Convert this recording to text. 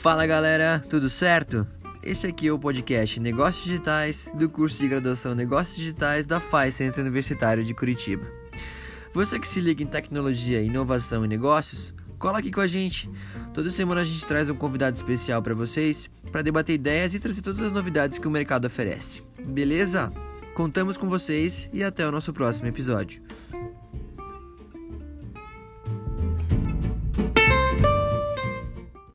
Fala galera, tudo certo? Esse aqui é o podcast Negócios Digitais do curso de graduação Negócios Digitais da FAI Centro Universitário de Curitiba. Você que se liga em tecnologia, inovação e negócios, cola aqui com a gente. Toda semana a gente traz um convidado especial para vocês para debater ideias e trazer todas as novidades que o mercado oferece. Beleza? Contamos com vocês e até o nosso próximo episódio.